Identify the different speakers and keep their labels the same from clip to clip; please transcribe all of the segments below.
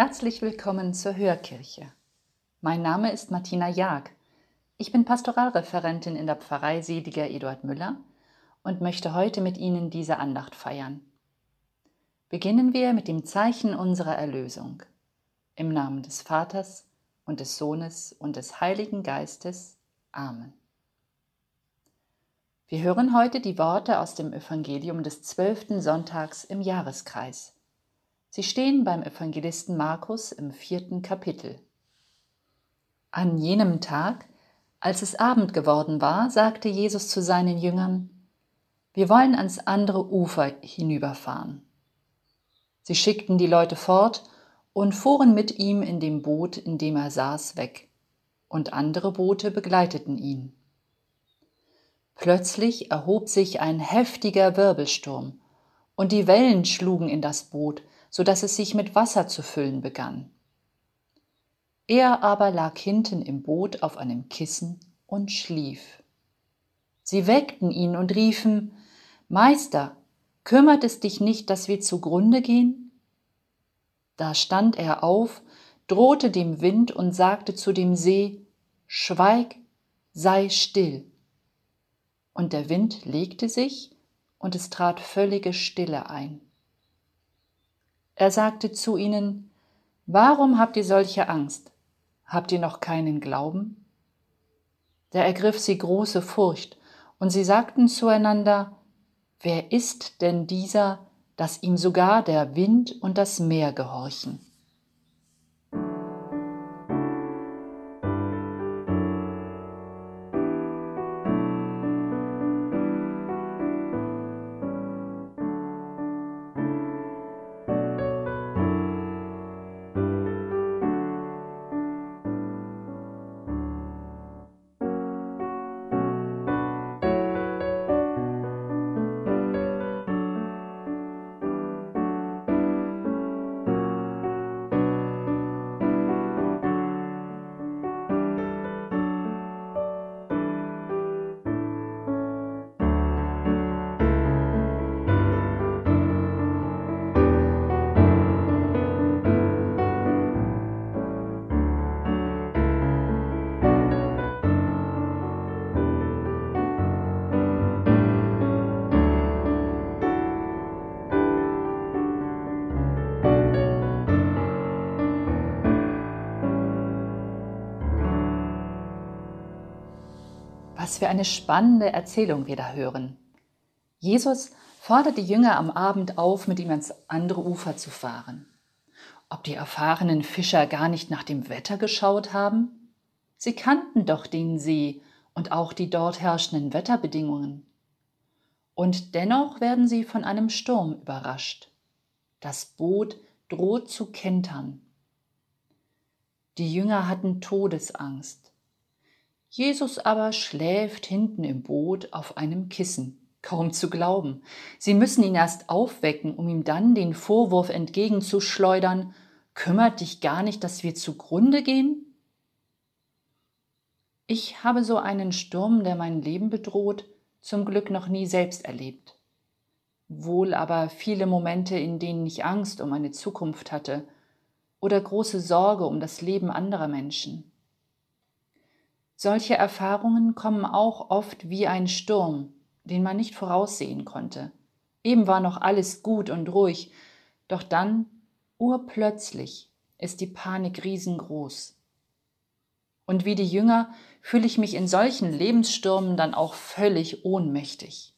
Speaker 1: Herzlich willkommen zur Hörkirche. Mein Name ist Martina Jag. Ich bin Pastoralreferentin in der Pfarrei Seliger Eduard Müller und möchte heute mit Ihnen diese Andacht feiern. Beginnen wir mit dem Zeichen unserer Erlösung. Im Namen des Vaters und des Sohnes und des Heiligen Geistes. Amen. Wir hören heute die Worte aus dem Evangelium des zwölften Sonntags im Jahreskreis. Sie stehen beim Evangelisten Markus im vierten Kapitel. An jenem Tag, als es Abend geworden war, sagte Jesus zu seinen Jüngern, wir wollen ans andere Ufer hinüberfahren. Sie schickten die Leute fort und fuhren mit ihm in dem Boot, in dem er saß, weg, und andere Boote begleiteten ihn. Plötzlich erhob sich ein heftiger Wirbelsturm, und die Wellen schlugen in das Boot, so dass es sich mit Wasser zu füllen begann. Er aber lag hinten im Boot auf einem Kissen und schlief. Sie weckten ihn und riefen, Meister, kümmert es dich nicht, dass wir zugrunde gehen? Da stand er auf, drohte dem Wind und sagte zu dem See, Schweig, sei still. Und der Wind legte sich, und es trat völlige Stille ein. Er sagte zu ihnen, Warum habt ihr solche Angst? Habt ihr noch keinen Glauben? Da ergriff sie große Furcht, und sie sagten zueinander, Wer ist denn dieser, dass ihm sogar der Wind und das Meer gehorchen? Was für eine spannende Erzählung wir da hören. Jesus fordert die Jünger am Abend auf, mit ihm ans andere Ufer zu fahren. Ob die erfahrenen Fischer gar nicht nach dem Wetter geschaut haben? Sie kannten doch den See und auch die dort herrschenden Wetterbedingungen. Und dennoch werden sie von einem Sturm überrascht. Das Boot droht zu kentern. Die Jünger hatten Todesangst. Jesus aber schläft hinten im Boot auf einem Kissen. Kaum zu glauben. Sie müssen ihn erst aufwecken, um ihm dann den Vorwurf entgegenzuschleudern, kümmert dich gar nicht, dass wir zugrunde gehen? Ich habe so einen Sturm, der mein Leben bedroht, zum Glück noch nie selbst erlebt. Wohl aber viele Momente, in denen ich Angst um meine Zukunft hatte oder große Sorge um das Leben anderer Menschen. Solche Erfahrungen kommen auch oft wie ein Sturm, den man nicht voraussehen konnte. Eben war noch alles gut und ruhig, doch dann, urplötzlich, ist die Panik riesengroß. Und wie die Jünger fühle ich mich in solchen Lebensstürmen dann auch völlig ohnmächtig.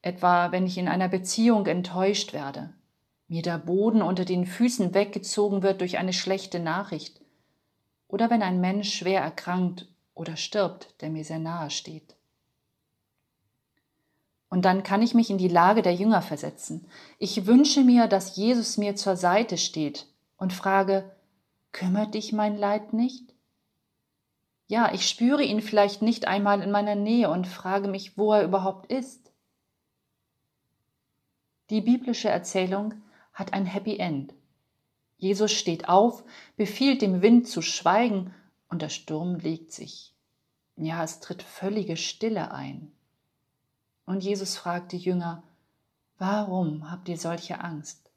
Speaker 1: Etwa wenn ich in einer Beziehung enttäuscht werde, mir der Boden unter den Füßen weggezogen wird durch eine schlechte Nachricht, oder wenn ein Mensch schwer erkrankt oder stirbt, der mir sehr nahe steht. Und dann kann ich mich in die Lage der Jünger versetzen. Ich wünsche mir, dass Jesus mir zur Seite steht und frage, kümmert dich mein Leid nicht? Ja, ich spüre ihn vielleicht nicht einmal in meiner Nähe und frage mich, wo er überhaupt ist. Die biblische Erzählung hat ein Happy End. Jesus steht auf, befiehlt dem Wind zu schweigen und der Sturm legt sich. Ja, es tritt völlige Stille ein. Und Jesus fragt die Jünger, warum habt ihr solche Angst?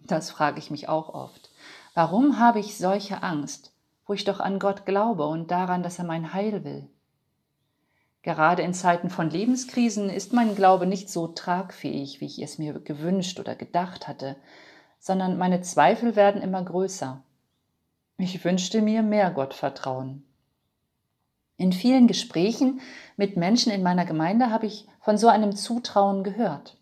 Speaker 1: Das frage ich mich auch oft. Warum habe ich solche Angst, wo ich doch an Gott glaube und daran, dass er mein Heil will? Gerade in Zeiten von Lebenskrisen ist mein Glaube nicht so tragfähig, wie ich es mir gewünscht oder gedacht hatte, sondern meine Zweifel werden immer größer. Ich wünschte mir mehr Gottvertrauen. In vielen Gesprächen mit Menschen in meiner Gemeinde habe ich von so einem Zutrauen gehört.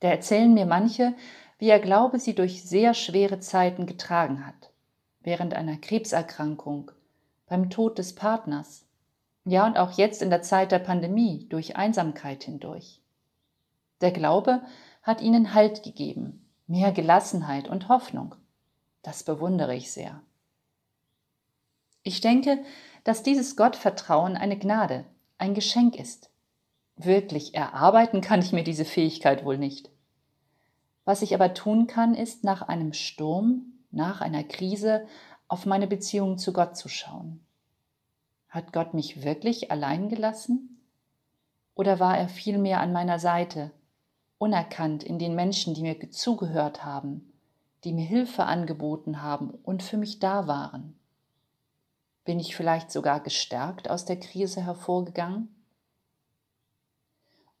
Speaker 1: Da erzählen mir manche, wie er Glaube sie durch sehr schwere Zeiten getragen hat, während einer Krebserkrankung, beim Tod des Partners, ja, und auch jetzt in der Zeit der Pandemie durch Einsamkeit hindurch. Der Glaube hat ihnen Halt gegeben, mehr Gelassenheit und Hoffnung. Das bewundere ich sehr. Ich denke, dass dieses Gottvertrauen eine Gnade, ein Geschenk ist. Wirklich erarbeiten kann ich mir diese Fähigkeit wohl nicht. Was ich aber tun kann, ist nach einem Sturm, nach einer Krise auf meine Beziehung zu Gott zu schauen. Hat Gott mich wirklich allein gelassen? Oder war er vielmehr an meiner Seite, unerkannt in den Menschen, die mir zugehört haben, die mir Hilfe angeboten haben und für mich da waren? Bin ich vielleicht sogar gestärkt aus der Krise hervorgegangen?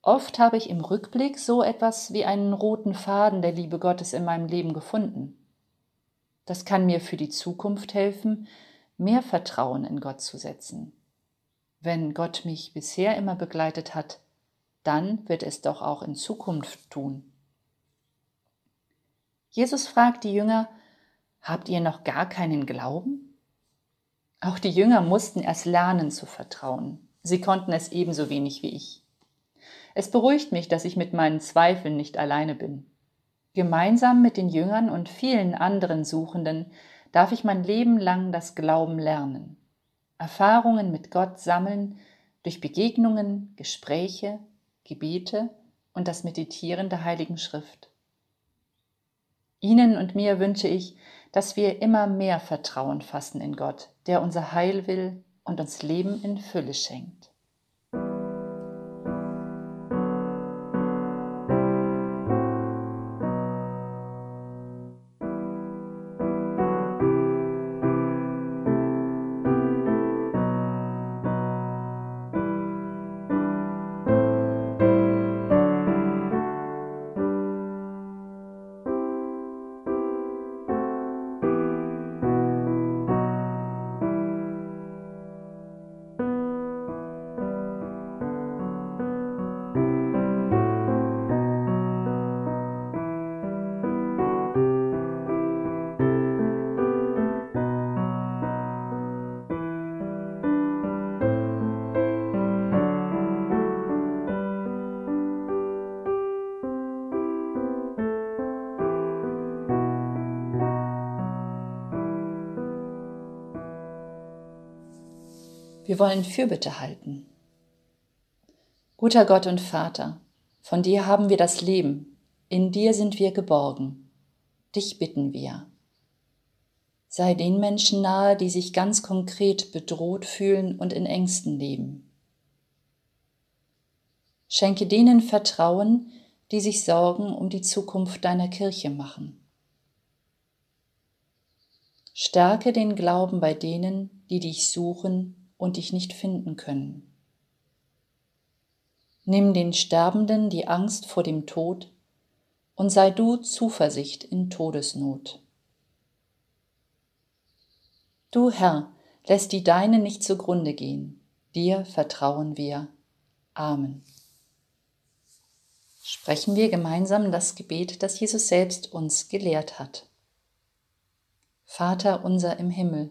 Speaker 1: Oft habe ich im Rückblick so etwas wie einen roten Faden der Liebe Gottes in meinem Leben gefunden. Das kann mir für die Zukunft helfen, mehr Vertrauen in Gott zu setzen. Wenn Gott mich bisher immer begleitet hat, dann wird es doch auch in Zukunft tun. Jesus fragt die Jünger, habt ihr noch gar keinen Glauben? Auch die Jünger mussten erst lernen zu vertrauen. Sie konnten es ebenso wenig wie ich. Es beruhigt mich, dass ich mit meinen Zweifeln nicht alleine bin. Gemeinsam mit den Jüngern und vielen anderen Suchenden darf ich mein Leben lang das Glauben lernen, Erfahrungen mit Gott sammeln durch Begegnungen, Gespräche, Gebete und das Meditieren der Heiligen Schrift. Ihnen und mir wünsche ich, dass wir immer mehr Vertrauen fassen in Gott, der unser Heil will und uns Leben in Fülle schenkt. Wir wollen Fürbitte halten. Guter Gott und Vater, von dir haben wir das Leben, in dir sind wir geborgen. Dich bitten wir. Sei den Menschen nahe, die sich ganz konkret bedroht fühlen und in Ängsten leben. Schenke denen Vertrauen, die sich Sorgen um die Zukunft deiner Kirche machen. Stärke den Glauben bei denen, die dich suchen und dich nicht finden können. Nimm den Sterbenden die Angst vor dem Tod und sei du Zuversicht in Todesnot. Du Herr, lässt die Deine nicht zugrunde gehen, dir vertrauen wir. Amen. Sprechen wir gemeinsam das Gebet, das Jesus selbst uns gelehrt hat. Vater unser im Himmel,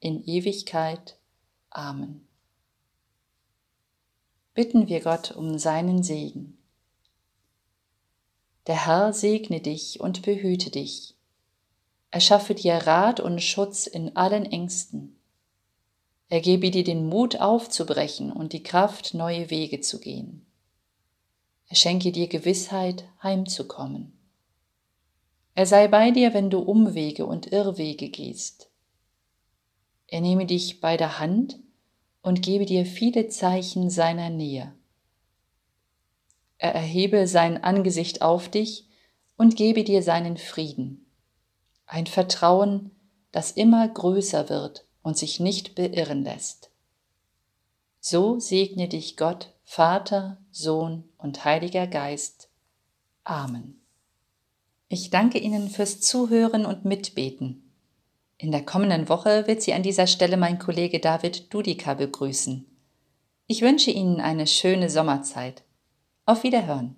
Speaker 1: in Ewigkeit. Amen. Bitten wir Gott um seinen Segen. Der Herr segne dich und behüte dich. Er schaffe dir Rat und Schutz in allen Ängsten. Er gebe dir den Mut aufzubrechen und die Kraft, neue Wege zu gehen. Er schenke dir Gewissheit, heimzukommen. Er sei bei dir, wenn du Umwege und Irrwege gehst. Er nehme dich bei der Hand und gebe dir viele Zeichen seiner Nähe. Er erhebe sein Angesicht auf dich und gebe dir seinen Frieden, ein Vertrauen, das immer größer wird und sich nicht beirren lässt. So segne dich Gott, Vater, Sohn und Heiliger Geist. Amen. Ich danke Ihnen fürs Zuhören und Mitbeten. In der kommenden Woche wird Sie an dieser Stelle mein Kollege David Dudika begrüßen. Ich wünsche Ihnen eine schöne Sommerzeit. Auf Wiederhören.